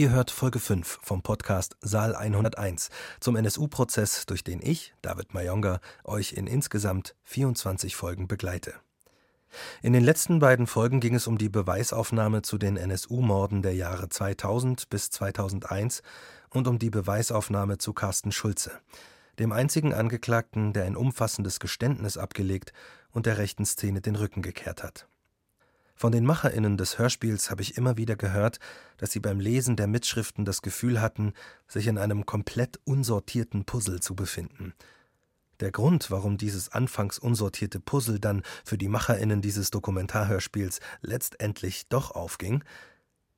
Ihr hört Folge 5 vom Podcast Saal 101 zum NSU-Prozess, durch den ich, David Mayonga, euch in insgesamt 24 Folgen begleite. In den letzten beiden Folgen ging es um die Beweisaufnahme zu den NSU-Morden der Jahre 2000 bis 2001 und um die Beweisaufnahme zu Carsten Schulze, dem einzigen Angeklagten, der ein umfassendes Geständnis abgelegt und der rechten Szene den Rücken gekehrt hat. Von den MacherInnen des Hörspiels habe ich immer wieder gehört, dass sie beim Lesen der Mitschriften das Gefühl hatten, sich in einem komplett unsortierten Puzzle zu befinden. Der Grund, warum dieses anfangs unsortierte Puzzle dann für die MacherInnen dieses Dokumentarhörspiels letztendlich doch aufging,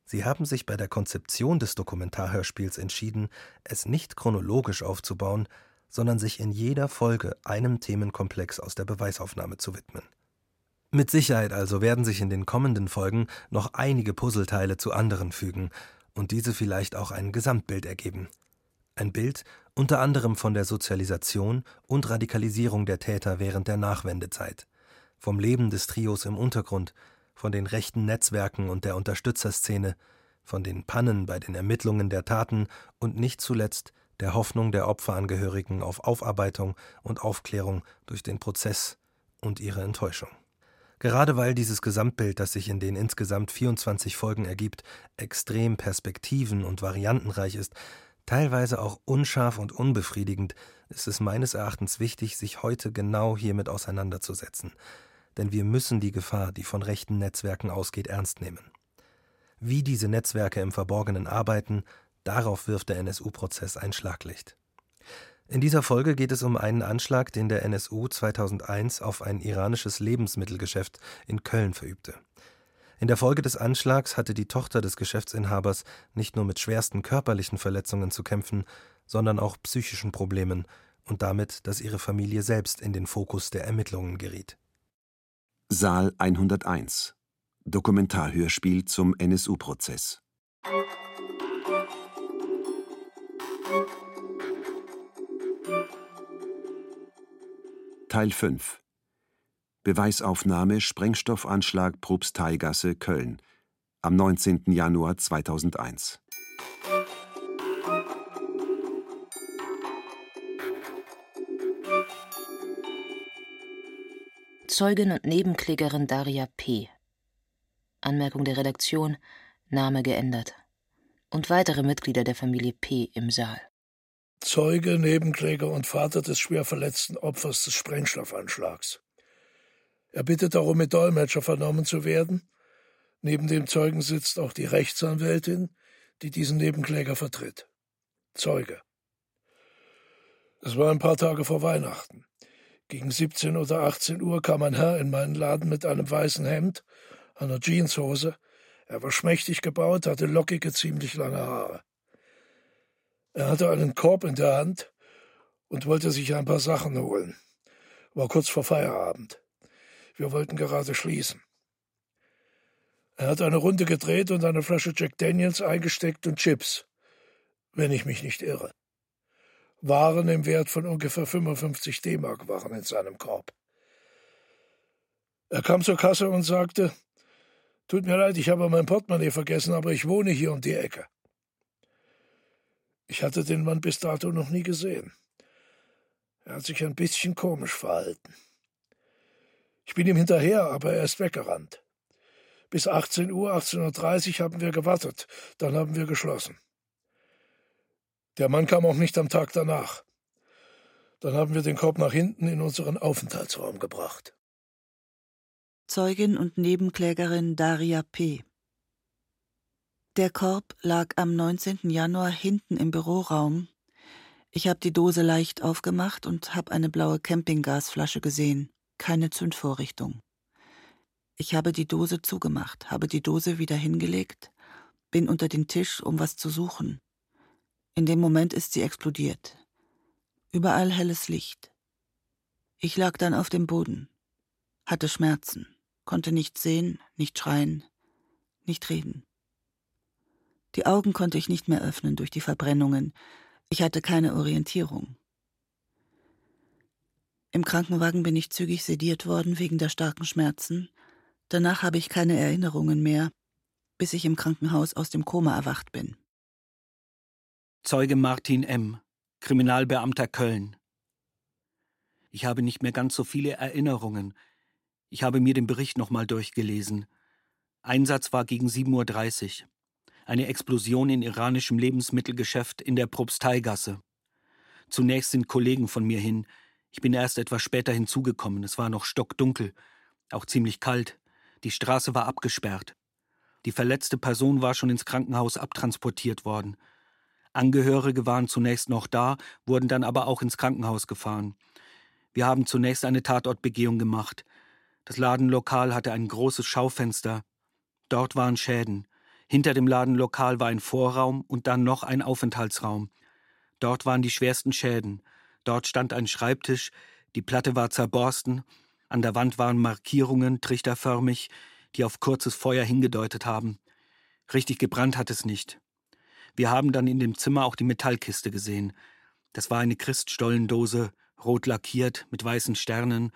Sie haben sich bei der Konzeption des Dokumentarhörspiels entschieden, es nicht chronologisch aufzubauen, sondern sich in jeder Folge einem Themenkomplex aus der Beweisaufnahme zu widmen. Mit Sicherheit also werden sich in den kommenden Folgen noch einige Puzzleteile zu anderen fügen und diese vielleicht auch ein Gesamtbild ergeben. Ein Bild unter anderem von der Sozialisation und Radikalisierung der Täter während der Nachwendezeit, vom Leben des Trios im Untergrund, von den rechten Netzwerken und der Unterstützerszene, von den Pannen bei den Ermittlungen der Taten und nicht zuletzt der Hoffnung der Opferangehörigen auf Aufarbeitung und Aufklärung durch den Prozess und ihre Enttäuschung. Gerade weil dieses Gesamtbild, das sich in den insgesamt 24 Folgen ergibt, extrem perspektiven- und variantenreich ist, teilweise auch unscharf und unbefriedigend, ist es meines Erachtens wichtig, sich heute genau hiermit auseinanderzusetzen. Denn wir müssen die Gefahr, die von rechten Netzwerken ausgeht, ernst nehmen. Wie diese Netzwerke im Verborgenen arbeiten, darauf wirft der NSU-Prozess ein Schlaglicht. In dieser Folge geht es um einen Anschlag, den der NSU 2001 auf ein iranisches Lebensmittelgeschäft in Köln verübte. In der Folge des Anschlags hatte die Tochter des Geschäftsinhabers nicht nur mit schwersten körperlichen Verletzungen zu kämpfen, sondern auch psychischen Problemen und damit, dass ihre Familie selbst in den Fokus der Ermittlungen geriet. Saal 101 Dokumentarhörspiel zum NSU-Prozess Teil 5 Beweisaufnahme Sprengstoffanschlag Propsteigasse, Köln am 19. Januar 2001 Zeugin und Nebenklägerin Daria P. Anmerkung der Redaktion, Name geändert. Und weitere Mitglieder der Familie P. im Saal. Zeuge, Nebenkläger und Vater des schwer verletzten Opfers des Sprengstoffanschlags. Er bittet darum, mit Dolmetscher vernommen zu werden. Neben dem Zeugen sitzt auch die Rechtsanwältin, die diesen Nebenkläger vertritt. Zeuge. Es war ein paar Tage vor Weihnachten. Gegen 17 oder 18 Uhr kam ein Herr in meinen Laden mit einem weißen Hemd, einer Jeanshose. Er war schmächtig gebaut, hatte lockige, ziemlich lange Haare. Er hatte einen Korb in der Hand und wollte sich ein paar Sachen holen. War kurz vor Feierabend. Wir wollten gerade schließen. Er hat eine Runde gedreht und eine Flasche Jack Daniels eingesteckt und Chips, wenn ich mich nicht irre. Waren im Wert von ungefähr 55 D-Mark waren in seinem Korb. Er kam zur Kasse und sagte, Tut mir leid, ich habe mein Portemonnaie vergessen, aber ich wohne hier um die Ecke. Ich hatte den Mann bis dato noch nie gesehen. Er hat sich ein bisschen komisch verhalten. Ich bin ihm hinterher, aber er ist weggerannt. Bis 18 Uhr, 18.30 Uhr haben wir gewartet, dann haben wir geschlossen. Der Mann kam auch nicht am Tag danach. Dann haben wir den Korb nach hinten in unseren Aufenthaltsraum gebracht. Zeugin und Nebenklägerin Daria P. Der Korb lag am 19. Januar hinten im Büroraum. Ich habe die Dose leicht aufgemacht und habe eine blaue Campinggasflasche gesehen, keine Zündvorrichtung. Ich habe die Dose zugemacht, habe die Dose wieder hingelegt, bin unter den Tisch, um was zu suchen. In dem Moment ist sie explodiert. Überall helles Licht. Ich lag dann auf dem Boden, hatte Schmerzen, konnte nicht sehen, nicht schreien, nicht reden. Die Augen konnte ich nicht mehr öffnen durch die Verbrennungen. Ich hatte keine Orientierung. Im Krankenwagen bin ich zügig sediert worden wegen der starken Schmerzen. Danach habe ich keine Erinnerungen mehr, bis ich im Krankenhaus aus dem Koma erwacht bin. Zeuge Martin M., Kriminalbeamter Köln. Ich habe nicht mehr ganz so viele Erinnerungen. Ich habe mir den Bericht nochmal durchgelesen. Einsatz war gegen 7.30 Uhr. Eine Explosion in iranischem Lebensmittelgeschäft in der Propsteigasse. Zunächst sind Kollegen von mir hin. Ich bin erst etwas später hinzugekommen. Es war noch stockdunkel, auch ziemlich kalt. Die Straße war abgesperrt. Die verletzte Person war schon ins Krankenhaus abtransportiert worden. Angehörige waren zunächst noch da, wurden dann aber auch ins Krankenhaus gefahren. Wir haben zunächst eine Tatortbegehung gemacht. Das Ladenlokal hatte ein großes Schaufenster. Dort waren Schäden. Hinter dem Ladenlokal war ein Vorraum und dann noch ein Aufenthaltsraum. Dort waren die schwersten Schäden. Dort stand ein Schreibtisch, die Platte war zerborsten, an der Wand waren Markierungen, trichterförmig, die auf kurzes Feuer hingedeutet haben. Richtig gebrannt hat es nicht. Wir haben dann in dem Zimmer auch die Metallkiste gesehen. Das war eine Christstollendose, rot lackiert, mit weißen Sternen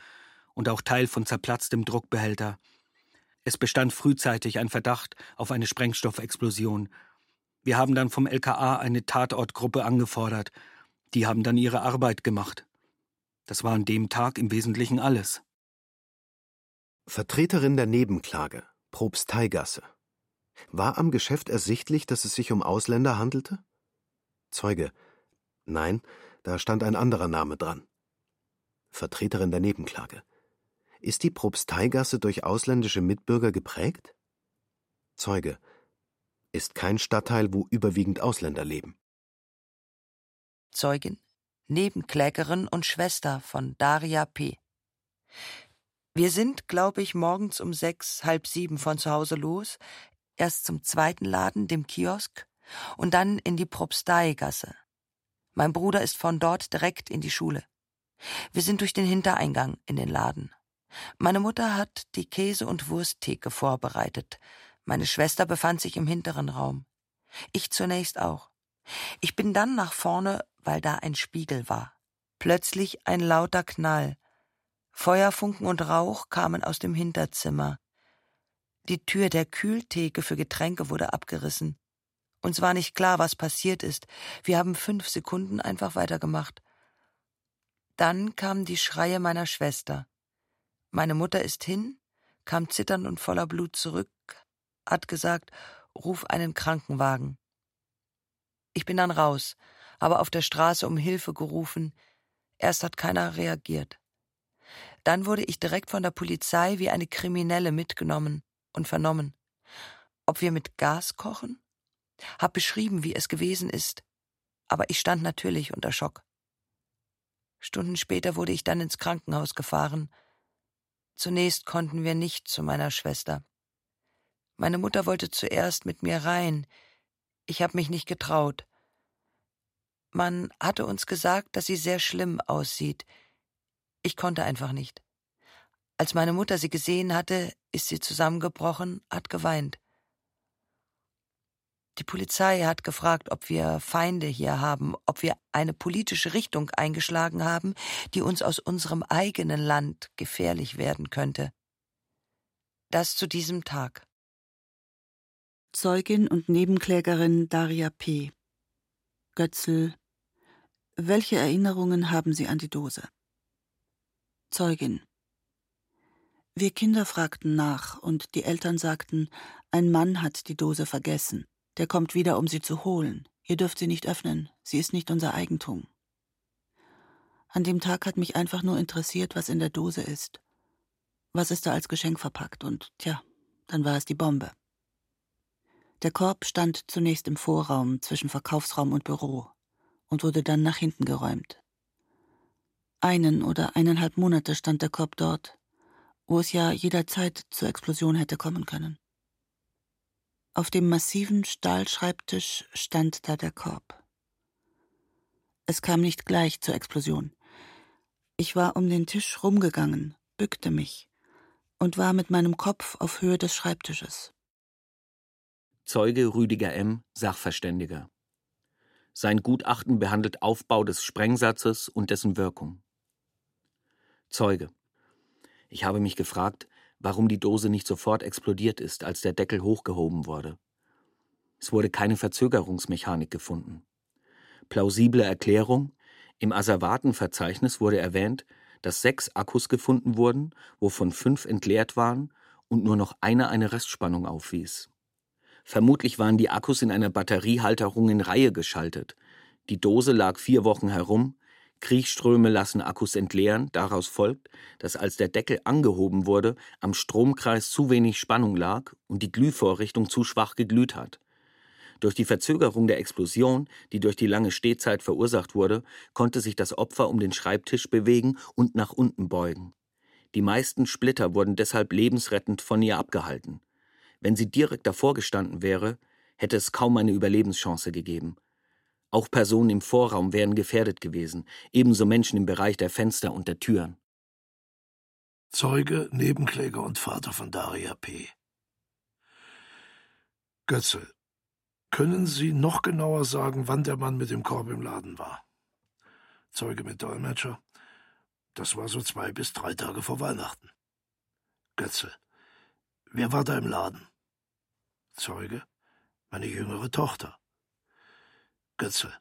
und auch Teil von zerplatztem Druckbehälter. Es bestand frühzeitig ein Verdacht auf eine Sprengstoffexplosion. Wir haben dann vom LKA eine Tatortgruppe angefordert. Die haben dann ihre Arbeit gemacht. Das war an dem Tag im Wesentlichen alles. Vertreterin der Nebenklage, Propsteigasse. War am Geschäft ersichtlich, dass es sich um Ausländer handelte? Zeuge. Nein, da stand ein anderer Name dran. Vertreterin der Nebenklage. Ist die Propsteigasse durch ausländische Mitbürger geprägt? Zeuge. Ist kein Stadtteil, wo überwiegend Ausländer leben. Zeugin, Nebenklägerin und Schwester von Daria P. Wir sind, glaube ich, morgens um sechs, halb sieben von zu Hause los, erst zum zweiten Laden, dem Kiosk, und dann in die Propsteigasse. Mein Bruder ist von dort direkt in die Schule. Wir sind durch den Hintereingang in den Laden. Meine Mutter hat die Käse- und Wursttheke vorbereitet. Meine Schwester befand sich im hinteren Raum. Ich zunächst auch. Ich bin dann nach vorne, weil da ein Spiegel war. Plötzlich ein lauter Knall. Feuerfunken und Rauch kamen aus dem Hinterzimmer. Die Tür der Kühltheke für Getränke wurde abgerissen. Uns war nicht klar, was passiert ist. Wir haben fünf Sekunden einfach weitergemacht. Dann kamen die Schreie meiner Schwester. Meine Mutter ist hin, kam zitternd und voller Blut zurück, hat gesagt, ruf einen Krankenwagen. Ich bin dann raus, habe auf der Straße um Hilfe gerufen. Erst hat keiner reagiert. Dann wurde ich direkt von der Polizei wie eine Kriminelle mitgenommen und vernommen. Ob wir mit Gas kochen? Hab beschrieben, wie es gewesen ist. Aber ich stand natürlich unter Schock. Stunden später wurde ich dann ins Krankenhaus gefahren. Zunächst konnten wir nicht zu meiner Schwester. Meine Mutter wollte zuerst mit mir rein. Ich habe mich nicht getraut. Man hatte uns gesagt, dass sie sehr schlimm aussieht. Ich konnte einfach nicht. Als meine Mutter sie gesehen hatte, ist sie zusammengebrochen, hat geweint. Die Polizei hat gefragt, ob wir Feinde hier haben, ob wir eine politische Richtung eingeschlagen haben, die uns aus unserem eigenen Land gefährlich werden könnte. Das zu diesem Tag. Zeugin und Nebenklägerin Daria P. Götzl. Welche Erinnerungen haben Sie an die Dose? Zeugin. Wir Kinder fragten nach, und die Eltern sagten, ein Mann hat die Dose vergessen. Der kommt wieder, um sie zu holen. Ihr dürft sie nicht öffnen, sie ist nicht unser Eigentum. An dem Tag hat mich einfach nur interessiert, was in der Dose ist. Was ist da als Geschenk verpackt? Und tja, dann war es die Bombe. Der Korb stand zunächst im Vorraum zwischen Verkaufsraum und Büro und wurde dann nach hinten geräumt. Einen oder eineinhalb Monate stand der Korb dort, wo es ja jederzeit zur Explosion hätte kommen können. Auf dem massiven Stahlschreibtisch stand da der Korb. Es kam nicht gleich zur Explosion. Ich war um den Tisch rumgegangen, bückte mich und war mit meinem Kopf auf Höhe des Schreibtisches. Zeuge Rüdiger M., Sachverständiger. Sein Gutachten behandelt Aufbau des Sprengsatzes und dessen Wirkung. Zeuge ich habe mich gefragt, warum die Dose nicht sofort explodiert ist, als der Deckel hochgehoben wurde. Es wurde keine Verzögerungsmechanik gefunden. Plausible Erklärung: Im Asservatenverzeichnis wurde erwähnt, dass sechs Akkus gefunden wurden, wovon fünf entleert waren und nur noch einer eine Restspannung aufwies. Vermutlich waren die Akkus in einer Batteriehalterung in Reihe geschaltet. Die Dose lag vier Wochen herum, Kriechströme lassen Akkus entleeren, daraus folgt, dass als der Deckel angehoben wurde, am Stromkreis zu wenig Spannung lag und die Glühvorrichtung zu schwach geglüht hat. Durch die Verzögerung der Explosion, die durch die lange Stehzeit verursacht wurde, konnte sich das Opfer um den Schreibtisch bewegen und nach unten beugen. Die meisten Splitter wurden deshalb lebensrettend von ihr abgehalten. Wenn sie direkt davor gestanden wäre, hätte es kaum eine Überlebenschance gegeben. Auch Personen im Vorraum wären gefährdet gewesen, ebenso Menschen im Bereich der Fenster und der Türen. Zeuge, Nebenkläger und Vater von Daria P. Götzel, können Sie noch genauer sagen, wann der Mann mit dem Korb im Laden war? Zeuge mit Dolmetscher. Das war so zwei bis drei Tage vor Weihnachten. Götzel. Wer war da im Laden? Zeuge. Meine jüngere Tochter. Götzel.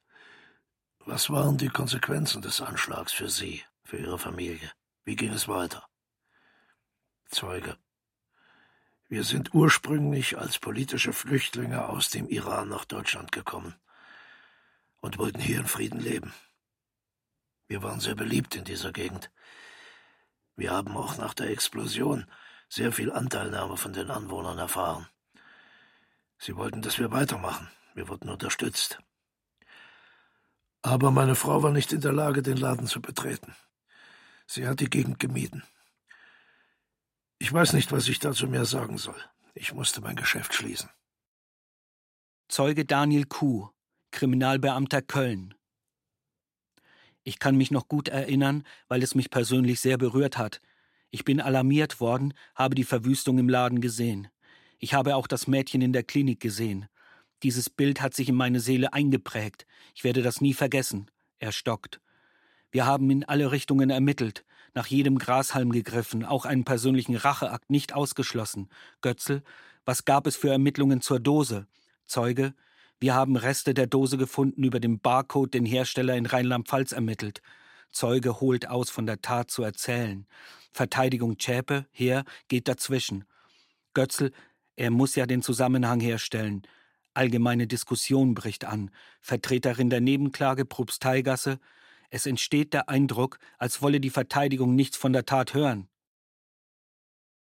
Was waren die Konsequenzen des Anschlags für Sie, für Ihre Familie? Wie ging es weiter? Zeuge. Wir sind ursprünglich als politische Flüchtlinge aus dem Iran nach Deutschland gekommen und wollten hier in Frieden leben. Wir waren sehr beliebt in dieser Gegend. Wir haben auch nach der Explosion sehr viel Anteilnahme von den Anwohnern erfahren. Sie wollten, dass wir weitermachen. Wir wurden unterstützt. Aber meine Frau war nicht in der Lage, den Laden zu betreten. Sie hat die Gegend gemieden. Ich weiß nicht, was ich dazu mehr sagen soll. Ich musste mein Geschäft schließen. Zeuge Daniel Kuh, Kriminalbeamter Köln. Ich kann mich noch gut erinnern, weil es mich persönlich sehr berührt hat. Ich bin alarmiert worden, habe die Verwüstung im Laden gesehen. Ich habe auch das Mädchen in der Klinik gesehen. Dieses Bild hat sich in meine Seele eingeprägt. Ich werde das nie vergessen. Er stockt. Wir haben in alle Richtungen ermittelt nach jedem Grashalm gegriffen, auch einen persönlichen Racheakt nicht ausgeschlossen. Götzel, was gab es für Ermittlungen zur Dose? Zeuge, wir haben Reste der Dose gefunden, über den Barcode den Hersteller in Rheinland-Pfalz ermittelt. Zeuge holt aus, von der Tat zu erzählen. Verteidigung Zschäpe, Heer, geht dazwischen. Götzl, er muss ja den Zusammenhang herstellen. Allgemeine Diskussion bricht an. Vertreterin der Nebenklage Probsteigasse, es entsteht der Eindruck, als wolle die Verteidigung nichts von der Tat hören.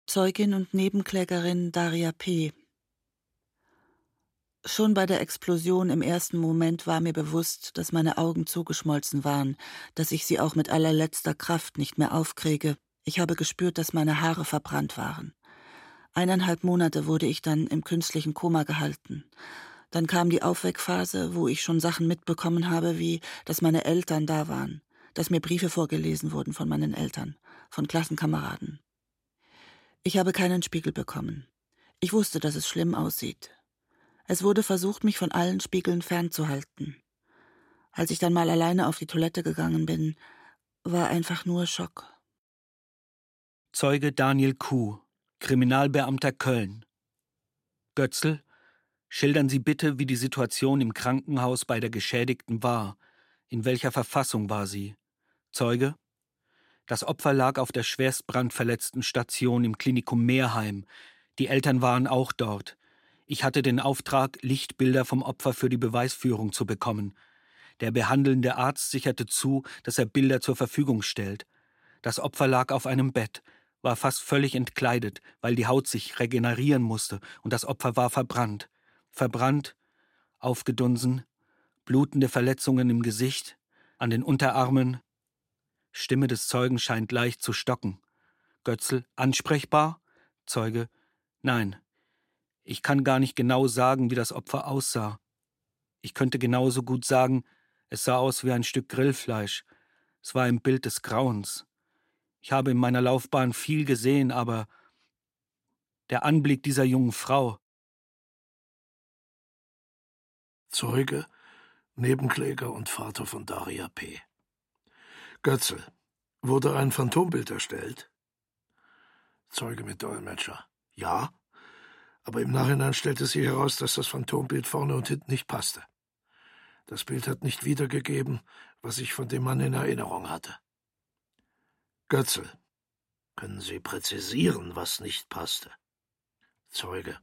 Zeugin und Nebenklägerin Daria P. Schon bei der Explosion im ersten Moment war mir bewusst, dass meine Augen zugeschmolzen waren, dass ich sie auch mit allerletzter Kraft nicht mehr aufkriege. Ich habe gespürt, dass meine Haare verbrannt waren. Eineinhalb Monate wurde ich dann im künstlichen Koma gehalten. Dann kam die Aufweckphase, wo ich schon Sachen mitbekommen habe, wie, dass meine Eltern da waren, dass mir Briefe vorgelesen wurden von meinen Eltern, von Klassenkameraden. Ich habe keinen Spiegel bekommen. Ich wusste, dass es schlimm aussieht. Es wurde versucht, mich von allen Spiegeln fernzuhalten. Als ich dann mal alleine auf die Toilette gegangen bin, war einfach nur Schock. Zeuge Daniel Kuh, Kriminalbeamter Köln. Götzl, Schildern Sie bitte, wie die Situation im Krankenhaus bei der Geschädigten war. In welcher Verfassung war sie? Zeuge? Das Opfer lag auf der schwerst brandverletzten Station im Klinikum Meerheim. Die Eltern waren auch dort. Ich hatte den Auftrag, Lichtbilder vom Opfer für die Beweisführung zu bekommen. Der behandelnde Arzt sicherte zu, dass er Bilder zur Verfügung stellt. Das Opfer lag auf einem Bett, war fast völlig entkleidet, weil die Haut sich regenerieren musste, und das Opfer war verbrannt verbrannt, aufgedunsen, blutende Verletzungen im Gesicht, an den Unterarmen. Stimme des Zeugen scheint leicht zu stocken. Götzl, ansprechbar? Zeuge, nein. Ich kann gar nicht genau sagen, wie das Opfer aussah. Ich könnte genauso gut sagen, es sah aus wie ein Stück Grillfleisch. Es war ein Bild des Grauens. Ich habe in meiner Laufbahn viel gesehen, aber der Anblick dieser jungen Frau, Zeuge, Nebenkläger und Vater von Daria P. Götzel, wurde ein Phantombild erstellt? Zeuge mit Dolmetscher. Ja, aber im Nachhinein stellte sich heraus, dass das Phantombild vorne und hinten nicht passte. Das Bild hat nicht wiedergegeben, was ich von dem Mann in Erinnerung hatte. Götzel, können Sie präzisieren, was nicht passte? Zeuge.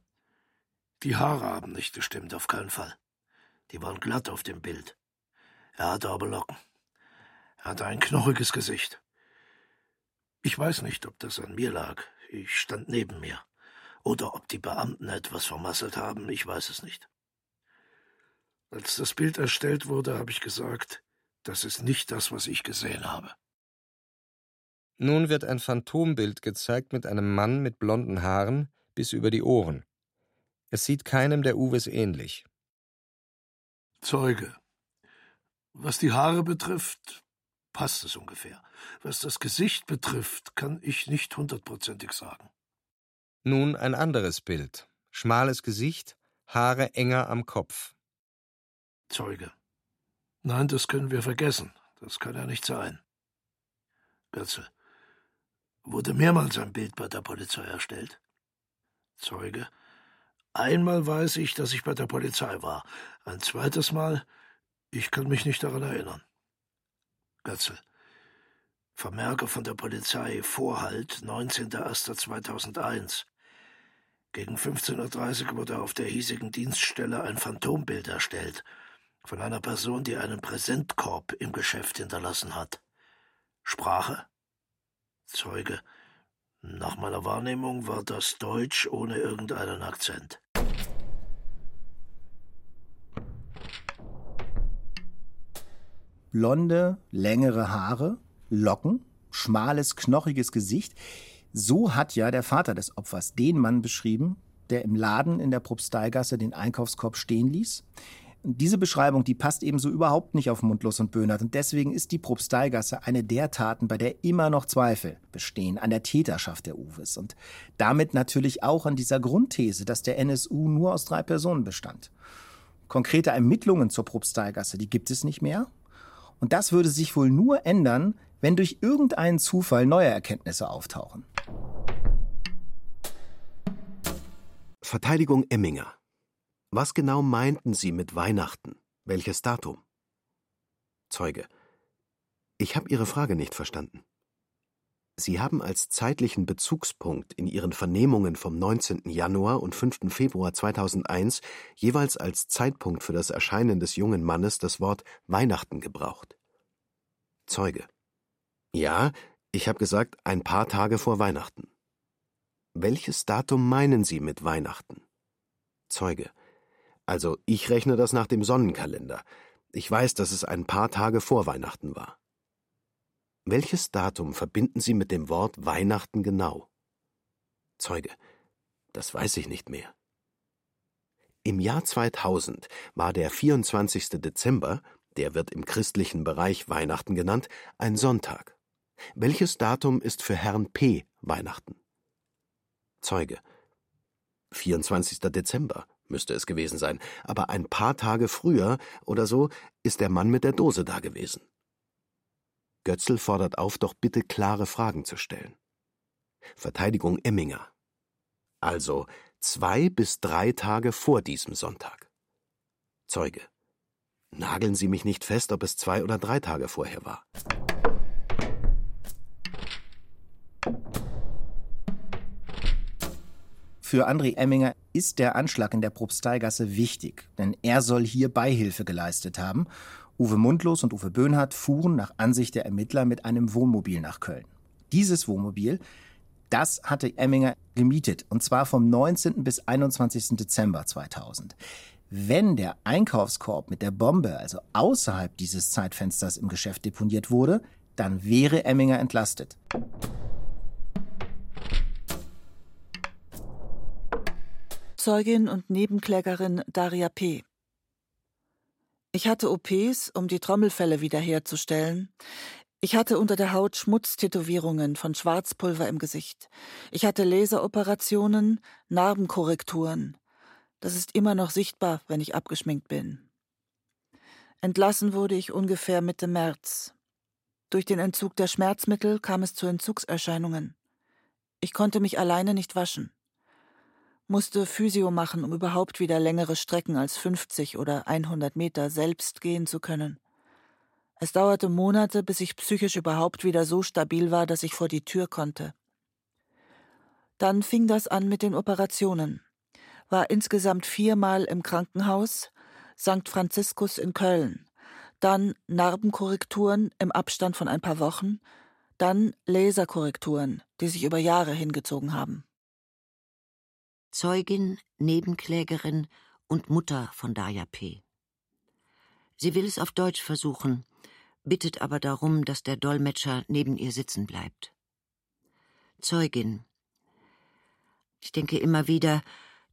Die Haare haben nicht gestimmt, auf keinen Fall. Die waren glatt auf dem Bild. Er hatte aber Locken. Er hatte ein knochiges Gesicht. Ich weiß nicht, ob das an mir lag. Ich stand neben mir. Oder ob die Beamten etwas vermasselt haben, ich weiß es nicht. Als das Bild erstellt wurde, habe ich gesagt, das ist nicht das, was ich gesehen habe. Nun wird ein Phantombild gezeigt mit einem Mann mit blonden Haaren bis über die Ohren. Es sieht keinem der Uwes ähnlich. Zeuge. Was die Haare betrifft, passt es ungefähr. Was das Gesicht betrifft, kann ich nicht hundertprozentig sagen. Nun ein anderes Bild. Schmales Gesicht, Haare enger am Kopf. Zeuge. Nein, das können wir vergessen. Das kann ja nicht sein. Götze. Wurde mehrmals ein Bild bei der Polizei erstellt? Zeuge. Einmal weiß ich, dass ich bei der Polizei war. Ein zweites Mal, ich kann mich nicht daran erinnern. Götzel. Vermerke von der Polizei Vorhalt 19.01.2001. Gegen 15.30 Uhr wurde auf der hiesigen Dienststelle ein Phantombild erstellt von einer Person, die einen Präsentkorb im Geschäft hinterlassen hat. Sprache? Zeuge. Nach meiner Wahrnehmung war das Deutsch ohne irgendeinen Akzent. Blonde, längere Haare, Locken, schmales, knochiges Gesicht. So hat ja der Vater des Opfers den Mann beschrieben, der im Laden in der Propsteigasse den Einkaufskorb stehen ließ. Diese Beschreibung, die passt ebenso überhaupt nicht auf Mundlos und Böhnert. Und deswegen ist die Propsteigasse eine der Taten, bei der immer noch Zweifel bestehen an der Täterschaft der Uwes. Und damit natürlich auch an dieser Grundthese, dass der NSU nur aus drei Personen bestand. Konkrete Ermittlungen zur Propsteigasse, die gibt es nicht mehr. Und das würde sich wohl nur ändern, wenn durch irgendeinen Zufall neue Erkenntnisse auftauchen. Verteidigung Emminger was genau meinten Sie mit Weihnachten? Welches Datum? Zeuge. Ich habe Ihre Frage nicht verstanden. Sie haben als zeitlichen Bezugspunkt in Ihren Vernehmungen vom 19. Januar und 5. Februar 2001 jeweils als Zeitpunkt für das Erscheinen des jungen Mannes das Wort Weihnachten gebraucht. Zeuge. Ja, ich habe gesagt, ein paar Tage vor Weihnachten. Welches Datum meinen Sie mit Weihnachten? Zeuge. Also ich rechne das nach dem Sonnenkalender. Ich weiß, dass es ein paar Tage vor Weihnachten war. Welches Datum verbinden Sie mit dem Wort Weihnachten genau? Zeuge. Das weiß ich nicht mehr. Im Jahr 2000 war der 24. Dezember, der wird im christlichen Bereich Weihnachten genannt, ein Sonntag. Welches Datum ist für Herrn P. Weihnachten? Zeuge. 24. Dezember müsste es gewesen sein, aber ein paar Tage früher oder so ist der Mann mit der Dose da gewesen. Götzl fordert auf, doch bitte klare Fragen zu stellen. Verteidigung Emminger. Also zwei bis drei Tage vor diesem Sonntag. Zeuge. Nageln Sie mich nicht fest, ob es zwei oder drei Tage vorher war. Für André Emminger ist der Anschlag in der Propsteigasse wichtig, denn er soll hier Beihilfe geleistet haben. Uwe Mundlos und Uwe Böhnhardt fuhren nach Ansicht der Ermittler mit einem Wohnmobil nach Köln. Dieses Wohnmobil, das hatte Emminger gemietet, und zwar vom 19. bis 21. Dezember 2000. Wenn der Einkaufskorb mit der Bombe also außerhalb dieses Zeitfensters im Geschäft deponiert wurde, dann wäre Emminger entlastet. Zeugin und Nebenklägerin Daria P. Ich hatte OPs, um die Trommelfälle wiederherzustellen. Ich hatte unter der Haut Schmutztätowierungen von Schwarzpulver im Gesicht. Ich hatte Laseroperationen, Narbenkorrekturen. Das ist immer noch sichtbar, wenn ich abgeschminkt bin. Entlassen wurde ich ungefähr Mitte März. Durch den Entzug der Schmerzmittel kam es zu Entzugserscheinungen. Ich konnte mich alleine nicht waschen. Musste Physio machen, um überhaupt wieder längere Strecken als 50 oder 100 Meter selbst gehen zu können. Es dauerte Monate, bis ich psychisch überhaupt wieder so stabil war, dass ich vor die Tür konnte. Dann fing das an mit den Operationen. War insgesamt viermal im Krankenhaus, St. Franziskus in Köln, dann Narbenkorrekturen im Abstand von ein paar Wochen, dann Laserkorrekturen, die sich über Jahre hingezogen haben. Zeugin, Nebenklägerin und Mutter von Daya P. Sie will es auf Deutsch versuchen, bittet aber darum, dass der Dolmetscher neben ihr sitzen bleibt. Zeugin. Ich denke immer wieder,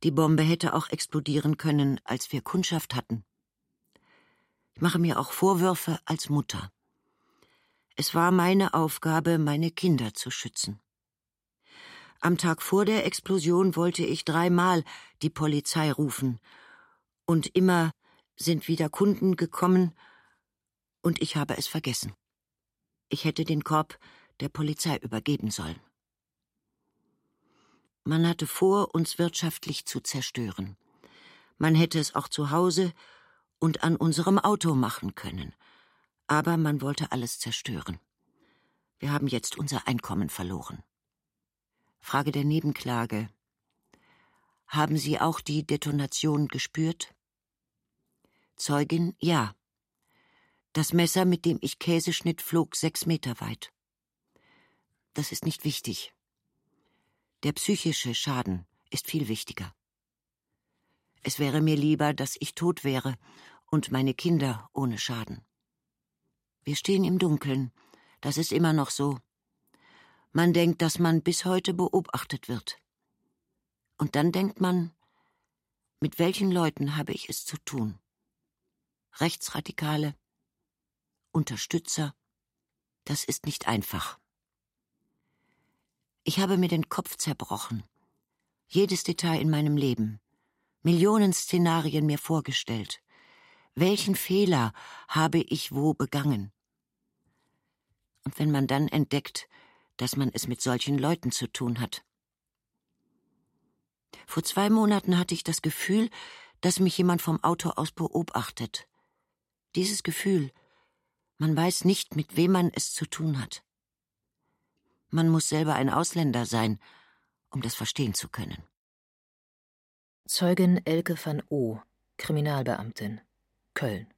die Bombe hätte auch explodieren können, als wir Kundschaft hatten. Ich mache mir auch Vorwürfe als Mutter. Es war meine Aufgabe, meine Kinder zu schützen. Am Tag vor der Explosion wollte ich dreimal die Polizei rufen, und immer sind wieder Kunden gekommen, und ich habe es vergessen. Ich hätte den Korb der Polizei übergeben sollen. Man hatte vor, uns wirtschaftlich zu zerstören. Man hätte es auch zu Hause und an unserem Auto machen können. Aber man wollte alles zerstören. Wir haben jetzt unser Einkommen verloren. Frage der Nebenklage. Haben Sie auch die Detonation gespürt? Zeugin, ja. Das Messer, mit dem ich Käse schnitt, flog sechs Meter weit. Das ist nicht wichtig. Der psychische Schaden ist viel wichtiger. Es wäre mir lieber, dass ich tot wäre und meine Kinder ohne Schaden. Wir stehen im Dunkeln, das ist immer noch so. Man denkt, dass man bis heute beobachtet wird. Und dann denkt man, mit welchen Leuten habe ich es zu tun? Rechtsradikale, Unterstützer, das ist nicht einfach. Ich habe mir den Kopf zerbrochen, jedes Detail in meinem Leben, Millionen Szenarien mir vorgestellt. Welchen Fehler habe ich wo begangen? Und wenn man dann entdeckt, dass man es mit solchen Leuten zu tun hat. Vor zwei Monaten hatte ich das Gefühl, dass mich jemand vom Auto aus beobachtet. Dieses Gefühl, man weiß nicht, mit wem man es zu tun hat. Man muss selber ein Ausländer sein, um das verstehen zu können. Zeugin Elke van O., Kriminalbeamtin, Köln.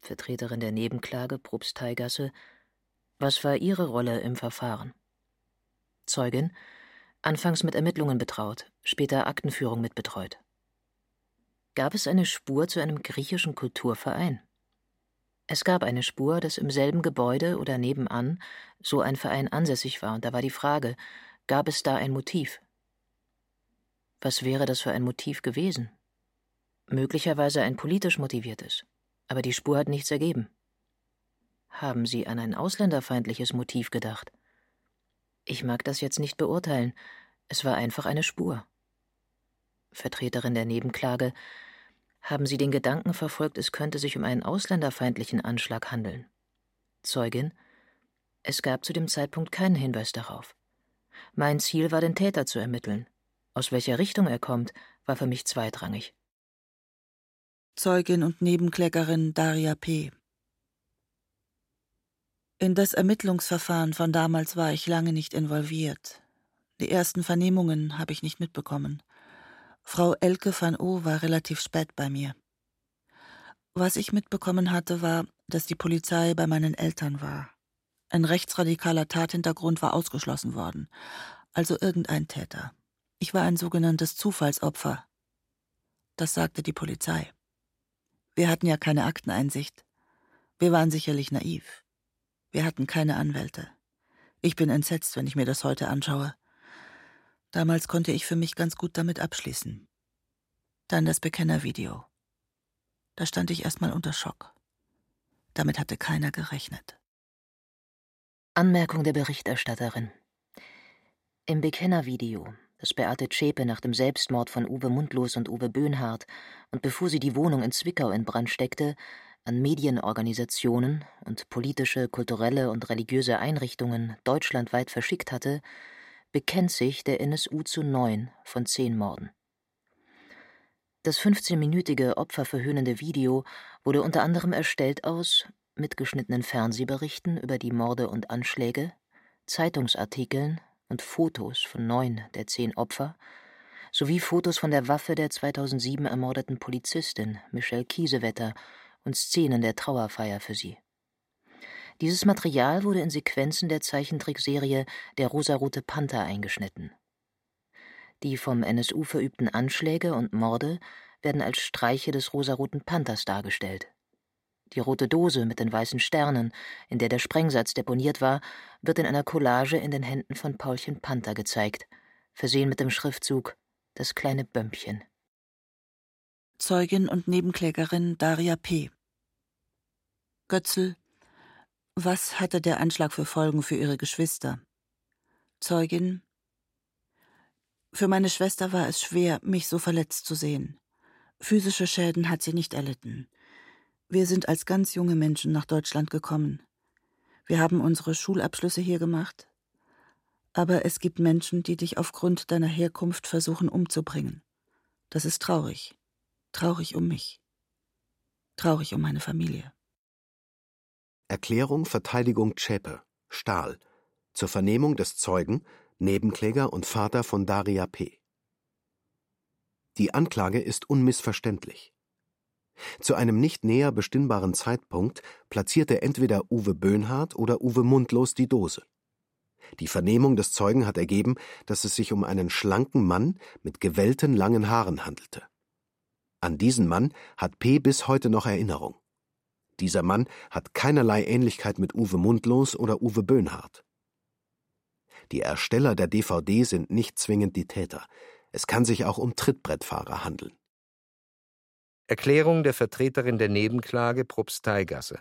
Vertreterin der Nebenklage Probstheigasse was war Ihre Rolle im Verfahren? Zeugin: Anfangs mit Ermittlungen betraut, später Aktenführung mitbetreut. Gab es eine Spur zu einem griechischen Kulturverein? Es gab eine Spur, dass im selben Gebäude oder nebenan so ein Verein ansässig war, und da war die Frage, gab es da ein Motiv? Was wäre das für ein Motiv gewesen? Möglicherweise ein politisch motiviertes, aber die Spur hat nichts ergeben. Haben Sie an ein ausländerfeindliches Motiv gedacht? Ich mag das jetzt nicht beurteilen. Es war einfach eine Spur. Vertreterin der Nebenklage, haben Sie den Gedanken verfolgt, es könnte sich um einen ausländerfeindlichen Anschlag handeln? Zeugin, es gab zu dem Zeitpunkt keinen Hinweis darauf. Mein Ziel war, den Täter zu ermitteln. Aus welcher Richtung er kommt, war für mich zweitrangig. Zeugin und Nebenklägerin Daria P. In das Ermittlungsverfahren von damals war ich lange nicht involviert. Die ersten Vernehmungen habe ich nicht mitbekommen. Frau Elke van O war relativ spät bei mir. Was ich mitbekommen hatte, war, dass die Polizei bei meinen Eltern war. Ein rechtsradikaler Tathintergrund war ausgeschlossen worden, also irgendein Täter. Ich war ein sogenanntes Zufallsopfer. Das sagte die Polizei. Wir hatten ja keine Akteneinsicht. Wir waren sicherlich naiv. Wir hatten keine Anwälte. Ich bin entsetzt, wenn ich mir das heute anschaue. Damals konnte ich für mich ganz gut damit abschließen. Dann das Bekennervideo. Da stand ich erstmal unter Schock. Damit hatte keiner gerechnet. Anmerkung der Berichterstatterin. Im Bekennervideo, das Beate Zschäpe nach dem Selbstmord von Uwe Mundlos und Uwe Böhnhardt und bevor sie die Wohnung in Zwickau in Brand steckte, an Medienorganisationen und politische, kulturelle und religiöse Einrichtungen deutschlandweit verschickt hatte, bekennt sich der NSU zu neun von zehn Morden. Das 15-minütige opferverhöhnende Video wurde unter anderem erstellt aus mitgeschnittenen Fernsehberichten über die Morde und Anschläge, Zeitungsartikeln und Fotos von neun der zehn Opfer sowie Fotos von der Waffe der 2007 ermordeten Polizistin Michelle Kiesewetter und Szenen der Trauerfeier für sie. Dieses Material wurde in Sequenzen der Zeichentrickserie Der rosarote Panther eingeschnitten. Die vom NSU verübten Anschläge und Morde werden als Streiche des rosaroten Panthers dargestellt. Die rote Dose mit den weißen Sternen, in der der Sprengsatz deponiert war, wird in einer Collage in den Händen von Paulchen Panther gezeigt, versehen mit dem Schriftzug Das kleine Bömpchen. Zeugin und Nebenklägerin Daria P. Götzl, was hatte der Anschlag für Folgen für ihre Geschwister? Zeugin Für meine Schwester war es schwer, mich so verletzt zu sehen. Physische Schäden hat sie nicht erlitten. Wir sind als ganz junge Menschen nach Deutschland gekommen. Wir haben unsere Schulabschlüsse hier gemacht. Aber es gibt Menschen, die dich aufgrund deiner Herkunft versuchen umzubringen. Das ist traurig. Traurig um mich. Traurig um meine Familie. Erklärung Verteidigung Zschäpe, Stahl, zur Vernehmung des Zeugen, Nebenkläger und Vater von Daria P. Die Anklage ist unmissverständlich. Zu einem nicht näher bestimmbaren Zeitpunkt platzierte entweder Uwe Böhnhardt oder Uwe Mundlos die Dose. Die Vernehmung des Zeugen hat ergeben, dass es sich um einen schlanken Mann mit gewellten langen Haaren handelte. An diesen Mann hat P. bis heute noch Erinnerung. Dieser Mann hat keinerlei Ähnlichkeit mit Uwe Mundlos oder Uwe Böhnhardt. Die Ersteller der DVD sind nicht zwingend die Täter. Es kann sich auch um Trittbrettfahrer handeln. Erklärung der Vertreterin der Nebenklage Propsteigasse.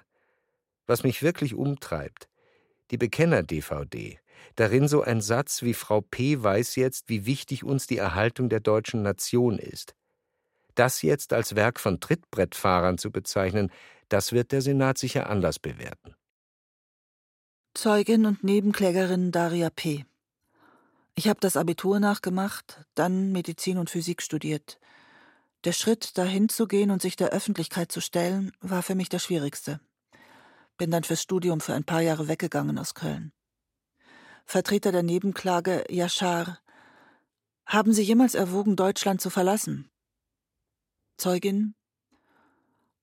Was mich wirklich umtreibt, die Bekenner-DVD. Darin so ein Satz wie Frau P. weiß jetzt, wie wichtig uns die Erhaltung der deutschen Nation ist. Das jetzt als Werk von Trittbrettfahrern zu bezeichnen, das wird der Senat sicher anders bewerten. Zeugin und Nebenklägerin Daria P. Ich habe das Abitur nachgemacht, dann Medizin und Physik studiert. Der Schritt, dahin zu gehen und sich der Öffentlichkeit zu stellen, war für mich der schwierigste. Bin dann fürs Studium für ein paar Jahre weggegangen aus Köln. Vertreter der Nebenklage Yashar. Haben Sie jemals erwogen, Deutschland zu verlassen? Zeugin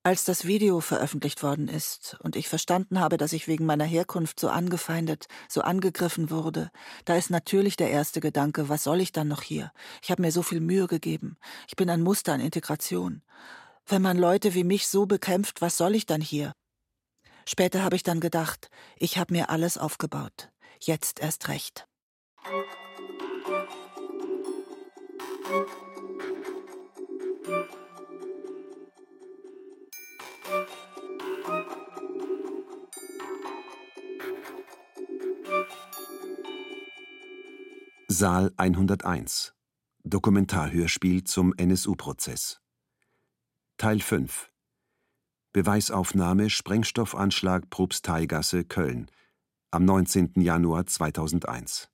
als das Video veröffentlicht worden ist und ich verstanden habe, dass ich wegen meiner Herkunft so angefeindet, so angegriffen wurde, da ist natürlich der erste Gedanke, was soll ich dann noch hier? Ich habe mir so viel Mühe gegeben. Ich bin ein Muster an Integration. Wenn man Leute wie mich so bekämpft, was soll ich dann hier? Später habe ich dann gedacht, ich habe mir alles aufgebaut. Jetzt erst recht. Saal 101 Dokumentarhörspiel zum NSU-Prozess Teil 5 Beweisaufnahme Sprengstoffanschlag Probstheilgasse Köln. Am 19. Januar 2001